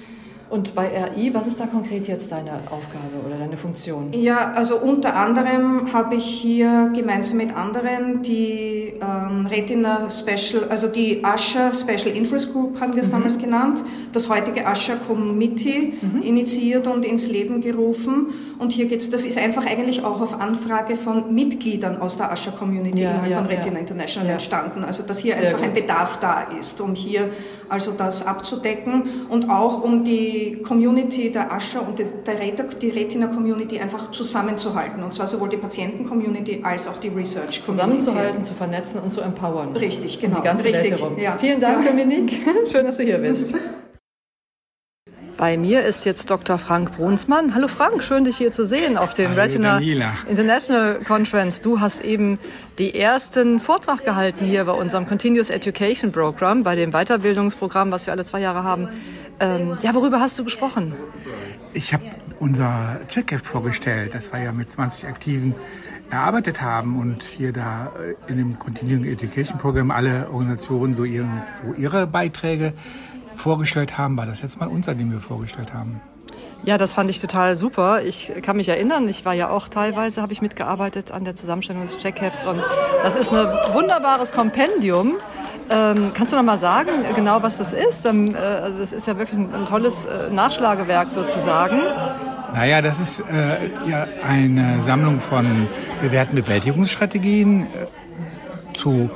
Und bei RI, was ist da konkret jetzt deine Aufgabe oder deine Funktion? Ja, also unter anderem habe ich hier gemeinsam mit anderen die ähm, Retina Special, also die Asher Special Interest Group haben wir es mhm. damals genannt, das heutige Asher Committee mhm. initiiert und ins Leben gerufen. Und hier geht's, das ist einfach eigentlich auch auf Anfrage von Mitgliedern aus der Asher Community ja, innerhalb ja, von Retina ja. International entstanden. Also dass hier Sehr einfach gut. ein Bedarf da ist, um hier also das abzudecken und auch um die Community der Ascher und der die Retina-Community einfach zusammenzuhalten. Und zwar sowohl die Patienten-Community als auch die Research-Community. Zusammenzuhalten, zu vernetzen und zu empowern. Richtig, genau. Und die ganze Richtig, Welt herum. Ja. Vielen Dank, Dominik. Schön, dass du hier bist. Bei mir ist jetzt Dr. Frank Brunsmann. Hallo Frank, schön dich hier zu sehen auf dem Hallo, Retina Daniela. International Conference. Du hast eben die ersten Vortrag gehalten hier bei unserem Continuous Education Program, bei dem Weiterbildungsprogramm, was wir alle zwei Jahre haben. Ähm, ja, worüber hast du gesprochen? Ich habe unser Checkheft vorgestellt, das wir ja mit 20 Aktiven erarbeitet haben und hier da äh, in dem Continuing Education Program alle Organisationen so ihren, so ihre Beiträge vorgestellt haben, war das jetzt mal unser, den wir vorgestellt haben. Ja, das fand ich total super. Ich kann mich erinnern, ich war ja auch teilweise, habe ich mitgearbeitet an der Zusammenstellung des Checkhefts und das ist ein wunderbares Kompendium. Ähm, kannst du noch mal sagen, genau was das ist? Ähm, äh, das ist ja wirklich ein, ein tolles äh, Nachschlagewerk sozusagen. Naja, das ist äh, ja eine Sammlung von bewährten Bewältigungsstrategien äh, zu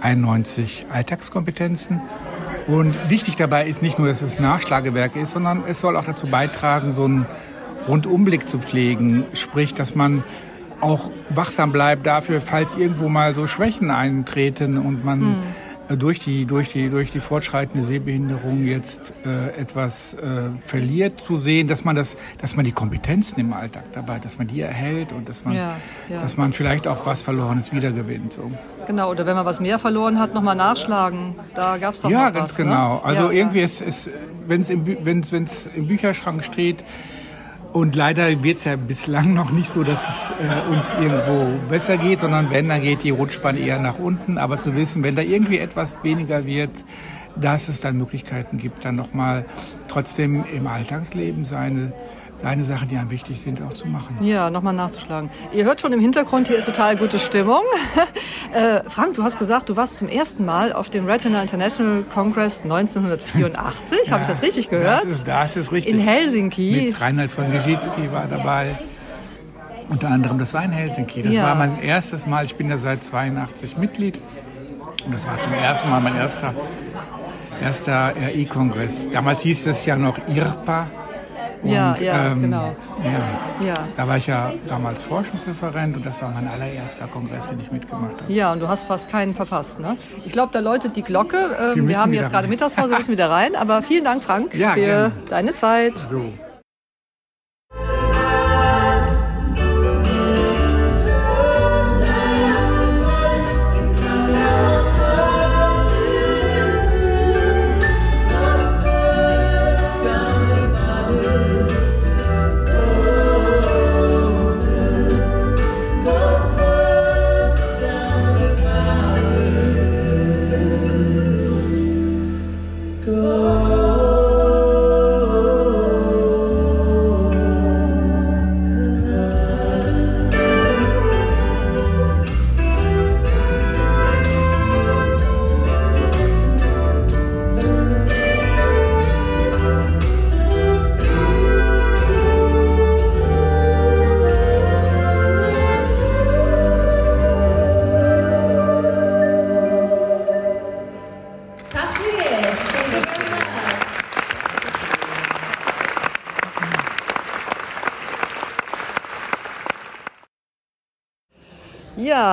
91 Alltagskompetenzen und wichtig dabei ist nicht nur, dass es Nachschlagewerk ist, sondern es soll auch dazu beitragen, so einen Rundumblick zu pflegen. Sprich, dass man auch wachsam bleibt dafür, falls irgendwo mal so Schwächen eintreten und man mhm durch die, durch die, durch die fortschreitende Sehbehinderung jetzt äh, etwas äh, verliert, zu sehen, dass man das, dass man die Kompetenzen im Alltag dabei, dass man die erhält und dass man, ja, ja. dass man vielleicht auch was Verlorenes wiedergewinnt. So. Genau, oder wenn man was mehr verloren hat, nochmal nachschlagen. Da gab es doch Ja, was, ganz genau. Ne? Also ja, irgendwie ist, ist wenn es im, wenn's, wenn's im Bücherschrank steht, und leider wird es ja bislang noch nicht so, dass es äh, uns irgendwo besser geht, sondern wenn, dann geht die Rutschbahn eher nach unten. Aber zu wissen, wenn da irgendwie etwas weniger wird, dass es dann Möglichkeiten gibt, dann nochmal trotzdem im Alltagsleben seine seine Sachen, die einem wichtig sind, auch zu machen. Ja, nochmal nachzuschlagen. Ihr hört schon im Hintergrund, hier ist total gute Stimmung. äh, Frank, du hast gesagt, du warst zum ersten Mal auf dem Retina International Congress 1984. ja, Habe ich das richtig gehört? Das ist, das ist richtig. In Helsinki. Mit Reinhard von Gizicki war dabei. Unter anderem, das war in Helsinki. Das ja. war mein erstes Mal. Ich bin da seit 82 Mitglied. Und das war zum ersten Mal mein erster, erster RI-Kongress. Damals hieß es ja noch IRPA, und, ja, ja, ähm, genau. Ja. ja. Da war ich ja damals Forschungsreferent und das war mein allererster Kongress, den ich mitgemacht habe. Ja, und du hast fast keinen verpasst, ne? Ich glaube, da läutet die Glocke. Ähm, wir, haben jetzt gerade Mittagspause, wir müssen wieder rein. Aber vielen Dank, Frank, ja, für gerne. deine Zeit. So.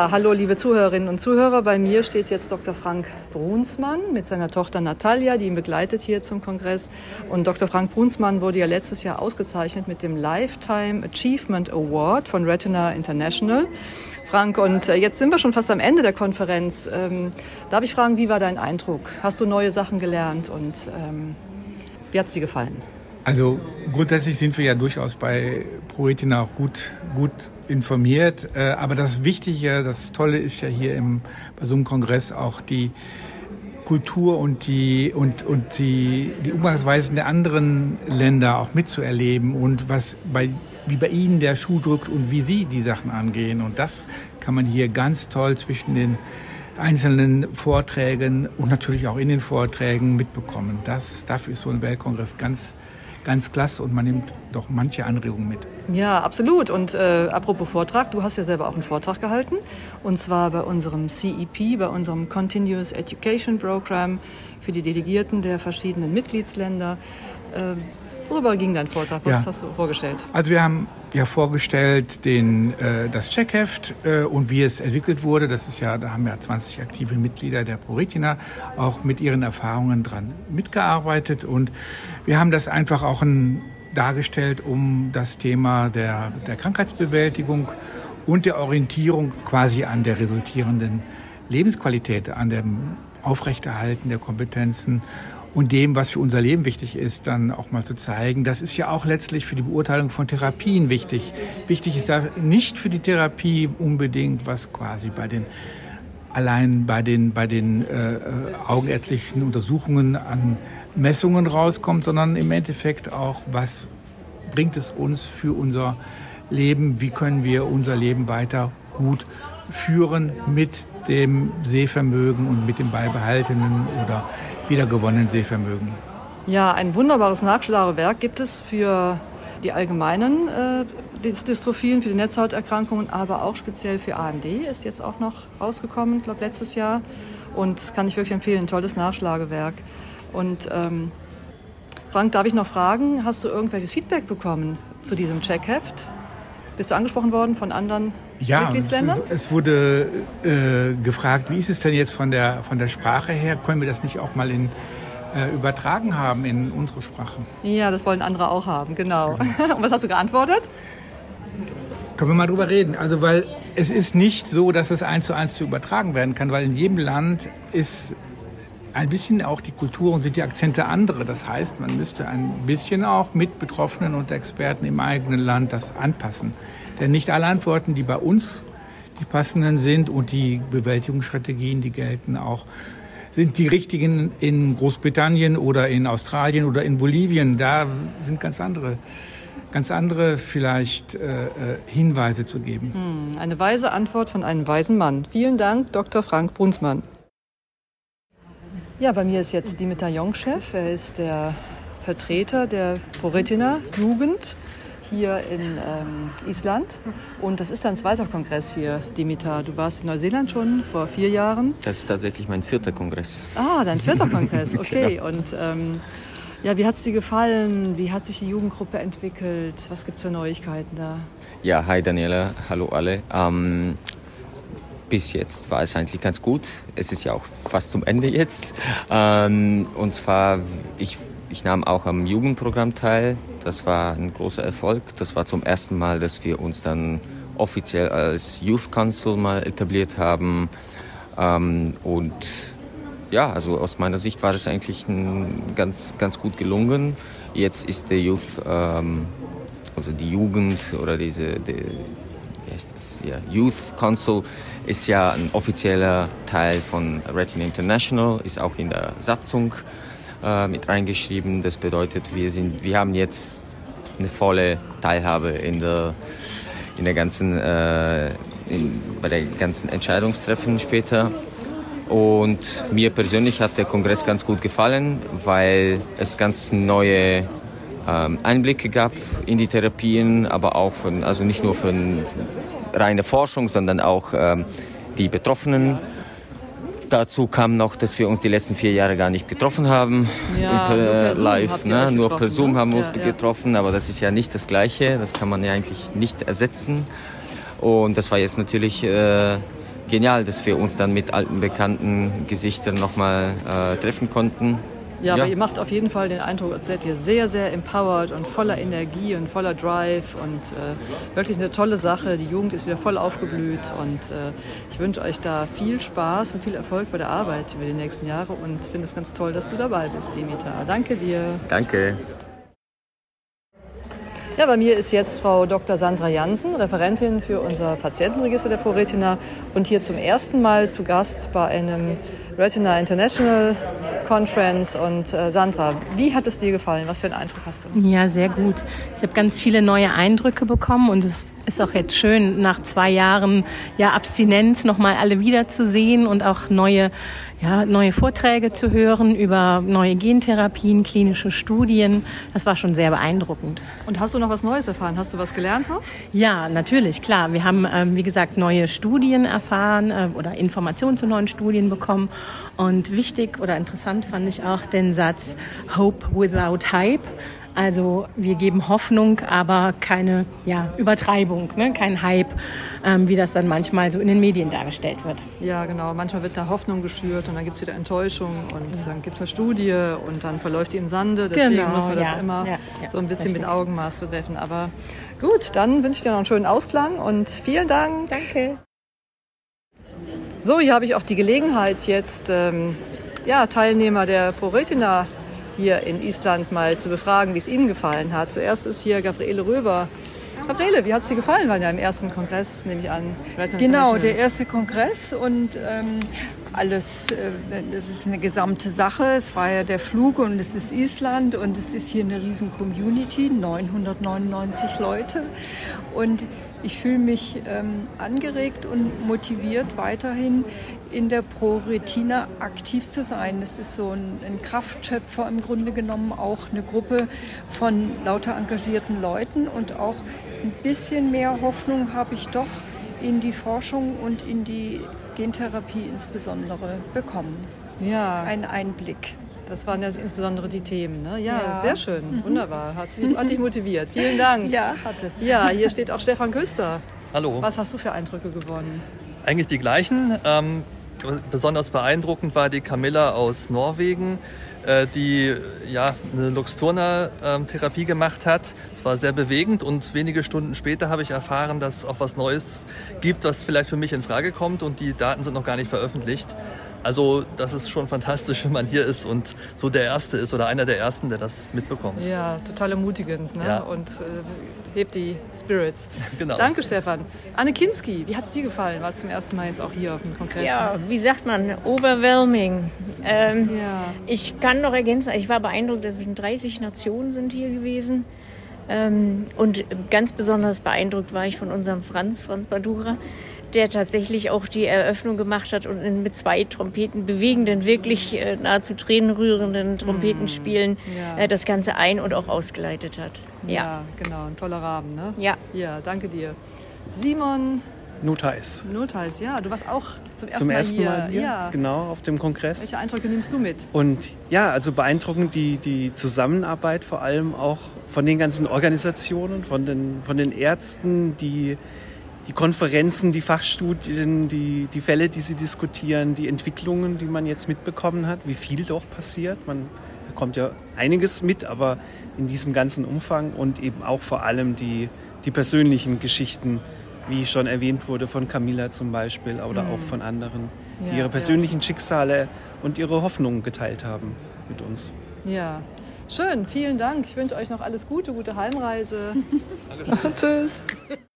Hallo liebe Zuhörerinnen und Zuhörer. Bei mir steht jetzt Dr. Frank Brunsmann mit seiner Tochter Natalia, die ihn begleitet hier zum Kongress. Und Dr. Frank Brunsmann wurde ja letztes Jahr ausgezeichnet mit dem Lifetime Achievement Award von Retina International. Frank, und äh, jetzt sind wir schon fast am Ende der Konferenz. Ähm, darf ich fragen, wie war dein Eindruck? Hast du neue Sachen gelernt und ähm, wie hat es dir gefallen? Also grundsätzlich sind wir ja durchaus bei ProRetina auch gut, gut informiert. Äh, aber das Wichtige, das Tolle ist ja hier im, bei so einem Kongress auch die Kultur und die, und, und die, die Umgangsweisen der anderen Länder auch mitzuerleben und was bei, wie bei Ihnen der Schuh drückt und wie Sie die Sachen angehen. Und das kann man hier ganz toll zwischen den einzelnen Vorträgen und natürlich auch in den Vorträgen mitbekommen. Das, dafür ist so ein Weltkongress ganz ganz klasse und man nimmt doch manche Anregungen mit. Ja, absolut. Und äh, apropos Vortrag, du hast ja selber auch einen Vortrag gehalten und zwar bei unserem CEP, bei unserem Continuous Education Program für die Delegierten der verschiedenen Mitgliedsländer. Äh, Worüber ging dein Vortrag? Was ja. hast du vorgestellt? Also wir haben ja vorgestellt den, äh, das Checkheft äh, und wie es entwickelt wurde. Das ist ja, da haben ja 20 aktive Mitglieder der ProRetina auch mit ihren Erfahrungen dran mitgearbeitet und wir haben das einfach auch ein, dargestellt, um das Thema der, der Krankheitsbewältigung und der Orientierung quasi an der resultierenden Lebensqualität, an dem Aufrechterhalten der Kompetenzen und dem, was für unser Leben wichtig ist, dann auch mal zu zeigen. Das ist ja auch letztlich für die Beurteilung von Therapien wichtig. Wichtig ist da nicht für die Therapie unbedingt, was quasi bei den allein bei den bei den äh, augenärztlichen Untersuchungen an Messungen rauskommt, sondern im Endeffekt auch, was bringt es uns für unser Leben, wie können wir unser Leben weiter gut führen mit dem Sehvermögen und mit dem beibehaltenen oder wiedergewonnenen Sehvermögen. Ja, ein wunderbares Nachschlagewerk gibt es für die allgemeinen äh, Dystrophien, für die Netzhauterkrankungen, aber auch speziell für AMD ist jetzt auch noch rausgekommen, ich glaube letztes Jahr. Und das kann ich wirklich empfehlen, ein tolles Nachschlagewerk. Und ähm, Frank, darf ich noch fragen, hast du irgendwelches Feedback bekommen zu diesem Checkheft? Bist du angesprochen worden von anderen ja, Mitgliedsländern? Es, es wurde äh, gefragt, wie ist es denn jetzt von der, von der Sprache her? Können wir das nicht auch mal in, äh, übertragen haben in unsere Sprache? Ja, das wollen andere auch haben, genau. Also. Und was hast du geantwortet? Können wir mal drüber reden. Also, weil es ist nicht so, dass es eins zu eins zu übertragen werden kann, weil in jedem Land ist ein bisschen auch die Kultur und sind die Akzente andere. Das heißt, man müsste ein bisschen auch mit Betroffenen und Experten im eigenen Land das anpassen. Denn nicht alle Antworten, die bei uns die passenden sind und die Bewältigungsstrategien, die gelten auch, sind die richtigen in Großbritannien oder in Australien oder in Bolivien. Da sind ganz andere ganz andere vielleicht äh, äh Hinweise zu geben. Hm, eine weise Antwort von einem weisen Mann. Vielen Dank, Dr. Frank Brunsmann. Ja, bei mir ist jetzt Dimitar Jongchef. Er ist der Vertreter der Proretina Jugend hier in ähm, Island. Und das ist dein zweiter Kongress hier, Dimitar. Du warst in Neuseeland schon vor vier Jahren. Das ist tatsächlich mein vierter Kongress. Ah, dein vierter Kongress, okay. genau. Und ähm, ja, wie hat es dir gefallen? Wie hat sich die Jugendgruppe entwickelt? Was gibt es für Neuigkeiten da? Ja, hi Daniela, hallo alle. Ähm, bis jetzt war es eigentlich ganz gut. Es ist ja auch fast zum Ende jetzt. Ähm, und zwar, ich, ich nahm auch am Jugendprogramm teil. Das war ein großer Erfolg. Das war zum ersten Mal, dass wir uns dann offiziell als Youth Council mal etabliert haben. Ähm, und ja, also aus meiner Sicht war das eigentlich ein, ganz, ganz gut gelungen. Jetzt ist der Youth, ähm, also die Jugend oder diese, die, wie heißt das? Ja, Youth Council ist ja ein offizieller Teil von Retina International, ist auch in der Satzung äh, mit reingeschrieben. Das bedeutet, wir, sind, wir haben jetzt eine volle Teilhabe in der, in der ganzen, äh, in, bei der ganzen Entscheidungstreffen später. Und mir persönlich hat der Kongress ganz gut gefallen, weil es ganz neue ähm, Einblicke gab in die Therapien, aber auch von, also nicht nur von reine Forschung, sondern auch ähm, die Betroffenen. Dazu kam noch, dass wir uns die letzten vier Jahre gar nicht getroffen haben, ja, per, live. Ne? Nur per Zoom haben wir uns ja, getroffen, aber das ist ja nicht das Gleiche. Das kann man ja eigentlich nicht ersetzen. Und das war jetzt natürlich äh, genial, dass wir uns dann mit alten bekannten Gesichtern nochmal äh, treffen konnten. Ja, ja, aber ihr macht auf jeden Fall den Eindruck, als seid ihr sehr, sehr empowered und voller Energie und voller Drive und äh, wirklich eine tolle Sache. Die Jugend ist wieder voll aufgeblüht und äh, ich wünsche euch da viel Spaß und viel Erfolg bei der Arbeit über die nächsten Jahre und finde es ganz toll, dass du dabei bist, Dimitar. Danke dir. Danke. Ja, bei mir ist jetzt Frau Dr. Sandra Jansen, Referentin für unser Patientenregister der ProRetina und hier zum ersten Mal zu Gast bei einem Retina International Conference. Und äh, Sandra, wie hat es dir gefallen? Was für einen Eindruck hast du? Ja, sehr gut. Ich habe ganz viele neue Eindrücke bekommen und es ist auch jetzt schön, nach zwei Jahren ja, Abstinenz nochmal alle wiederzusehen und auch neue, ja, neue Vorträge zu hören über neue Gentherapien, klinische Studien. Das war schon sehr beeindruckend. Und hast du noch was Neues erfahren? Hast du was gelernt noch? Ja, natürlich, klar. Wir haben, ähm, wie gesagt, neue Studien erfahren äh, oder Informationen zu neuen Studien bekommen. Und wichtig oder interessant fand ich auch den Satz Hope without Hype. Also wir geben Hoffnung, aber keine ja, Übertreibung, ne? kein Hype, ähm, wie das dann manchmal so in den Medien dargestellt wird. Ja, genau. Manchmal wird da Hoffnung geschürt und dann gibt es wieder Enttäuschung und ja. dann gibt es eine Studie und dann verläuft die im Sande. Deswegen genau, müssen wir das ja, immer ja, so ein bisschen mit Augenmaß betreffen. Aber gut, dann wünsche ich dir noch einen schönen Ausklang und vielen Dank. Danke. So, hier habe ich auch die Gelegenheit, jetzt ähm, ja, Teilnehmer der ProRetina hier in Island mal zu befragen, wie es Ihnen gefallen hat. Zuerst ist hier Gabriele Röber. Gabriele, wie hat es dir gefallen? War ja im ersten Kongress, nehme ich an. Genau, der erste Kongress und ähm, alles, äh, das ist eine gesamte Sache. Es war ja der Flug und es ist Island und es ist hier eine riesen Community, 999 Leute. Und ich fühle mich ähm, angeregt und motiviert weiterhin in der Pro-Retina aktiv zu sein. Es ist so ein, ein, Kraftschöpfer im Grunde genommen, auch eine Gruppe von lauter engagierten Leuten und auch ein bisschen mehr Hoffnung habe ich doch in die Forschung und in die Gentherapie insbesondere bekommen. Ja. Ein Einblick. Das waren ja insbesondere die Themen. Ne? Ja, ja, sehr schön. Mhm. Wunderbar. Hat, sich, hat dich motiviert. Vielen Dank. Ja, hat es. Ja, hier steht auch Stefan Küster. Hallo. Was hast du für Eindrücke gewonnen? Eigentlich die gleichen. Ähm, besonders beeindruckend war die Camilla aus Norwegen, äh, die ja, eine Luxturna-Therapie gemacht hat. Es war sehr bewegend und wenige Stunden später habe ich erfahren, dass es auch was Neues gibt, was vielleicht für mich in Frage kommt und die Daten sind noch gar nicht veröffentlicht. Also das ist schon fantastisch, wenn man hier ist und so der Erste ist oder einer der Ersten, der das mitbekommt. Ja, total ermutigend ne? Ja. und äh, hebt die Spirits. Genau. Danke, Stefan. Anne Kinski, wie hat es dir gefallen? Warst zum ersten Mal jetzt auch hier auf dem Kongress? Ja, wie sagt man, overwhelming. Ähm, ja. Ich kann noch ergänzen, ich war beeindruckt, dass es 30 Nationen sind hier gewesen. Ähm, und ganz besonders beeindruckt war ich von unserem Franz, Franz Badura, der tatsächlich auch die Eröffnung gemacht hat und mit zwei Trompeten bewegenden, wirklich äh, nahezu tränenrührenden Trompetenspielen mm, ja. äh, das Ganze ein- und auch ausgeleitet hat. Ja. ja, genau, ein toller Rahmen, ne? Ja. Ja, danke dir. Simon Notais. Notais, ja. Du warst auch zum ersten, zum ersten Mal, hier. Mal hier. Ja. Genau, auf dem Kongress. Welche Eindrücke nimmst du mit? Und ja, also beeindruckend die, die Zusammenarbeit vor allem auch von den ganzen Organisationen, von den, von den Ärzten, die die Konferenzen, die Fachstudien, die, die Fälle, die sie diskutieren, die Entwicklungen, die man jetzt mitbekommen hat, wie viel doch passiert. Man bekommt ja einiges mit, aber in diesem ganzen Umfang und eben auch vor allem die, die persönlichen Geschichten, wie schon erwähnt wurde von Camilla zum Beispiel oder mhm. auch von anderen, die ja, ihre persönlichen ja. Schicksale und ihre Hoffnungen geteilt haben mit uns. Ja, schön, vielen Dank. Ich wünsche euch noch alles Gute, gute Heimreise. Tschüss.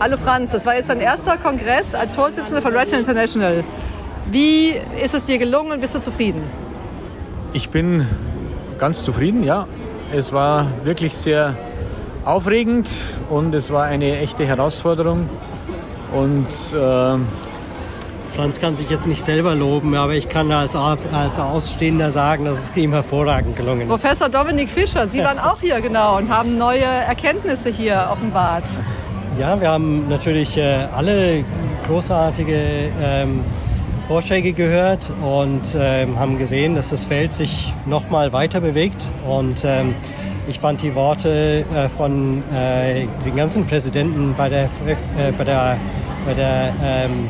Hallo Franz, das war jetzt dein erster Kongress als Vorsitzender von Retina International. Wie ist es dir gelungen? Bist du zufrieden? Ich bin ganz zufrieden, ja. Es war wirklich sehr aufregend und es war eine echte Herausforderung. Und äh, Franz kann sich jetzt nicht selber loben, aber ich kann als, als Ausstehender sagen, dass es ihm hervorragend gelungen ist. Professor Dominik Fischer, Sie waren auch hier genau und haben neue Erkenntnisse hier offenbart. Ja, wir haben natürlich äh, alle großartige ähm, Vorschläge gehört und ähm, haben gesehen, dass das Feld sich noch mal weiter bewegt und ähm, Ich fand die Worte äh, von äh, den ganzen Präsidenten bei der, äh, bei der, bei der ähm,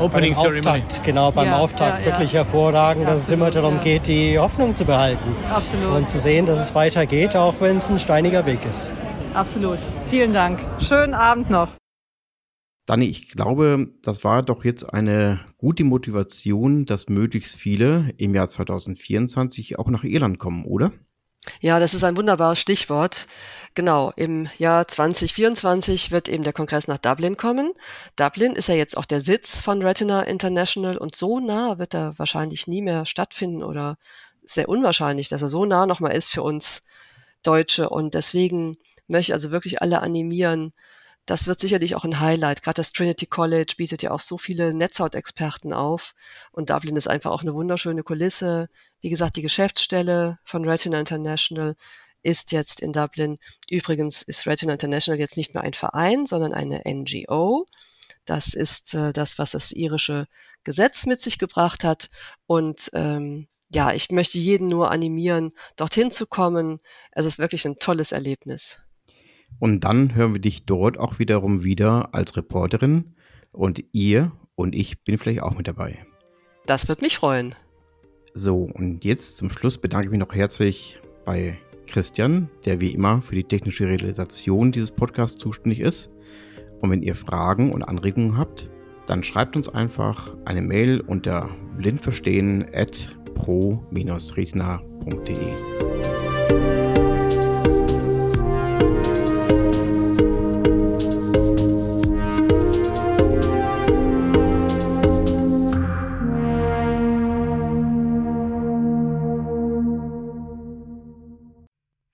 Opening beim Auftakt, genau beim Ja, Auftakt ja, ja. wirklich hervorragend, dass es immer Absolut, darum ja. geht, die Hoffnung zu behalten Absolut. und zu sehen, dass es weitergeht, auch wenn es ein steiniger Weg ist. Absolut. Vielen Dank. Schönen Abend noch. Dani, ich glaube, das war doch jetzt eine gute Motivation, dass möglichst viele im Jahr 2024 auch nach Irland kommen, oder? Ja, das ist ein wunderbares Stichwort. Genau, im Jahr 2024 wird eben der Kongress nach Dublin kommen. Dublin ist ja jetzt auch der Sitz von Retina International und so nah wird er wahrscheinlich nie mehr stattfinden oder sehr unwahrscheinlich, dass er so nah nochmal ist für uns Deutsche. Und deswegen möchte ich also wirklich alle animieren. Das wird sicherlich auch ein Highlight. Gerade das Trinity College bietet ja auch so viele Netzhautexperten auf. Und Dublin ist einfach auch eine wunderschöne Kulisse. Wie gesagt, die Geschäftsstelle von Retina International ist jetzt in Dublin. Übrigens ist Retina International jetzt nicht mehr ein Verein, sondern eine NGO. Das ist äh, das, was das irische Gesetz mit sich gebracht hat. Und ähm, ja, ich möchte jeden nur animieren, dorthin zu kommen. Es ist wirklich ein tolles Erlebnis. Und dann hören wir dich dort auch wiederum wieder als Reporterin. Und ihr und ich bin vielleicht auch mit dabei. Das wird mich freuen. So, und jetzt zum Schluss bedanke ich mich noch herzlich bei Christian, der wie immer für die technische Realisation dieses Podcasts zuständig ist. Und wenn ihr Fragen und Anregungen habt, dann schreibt uns einfach eine Mail unter blindverstehen at pro-retina.de.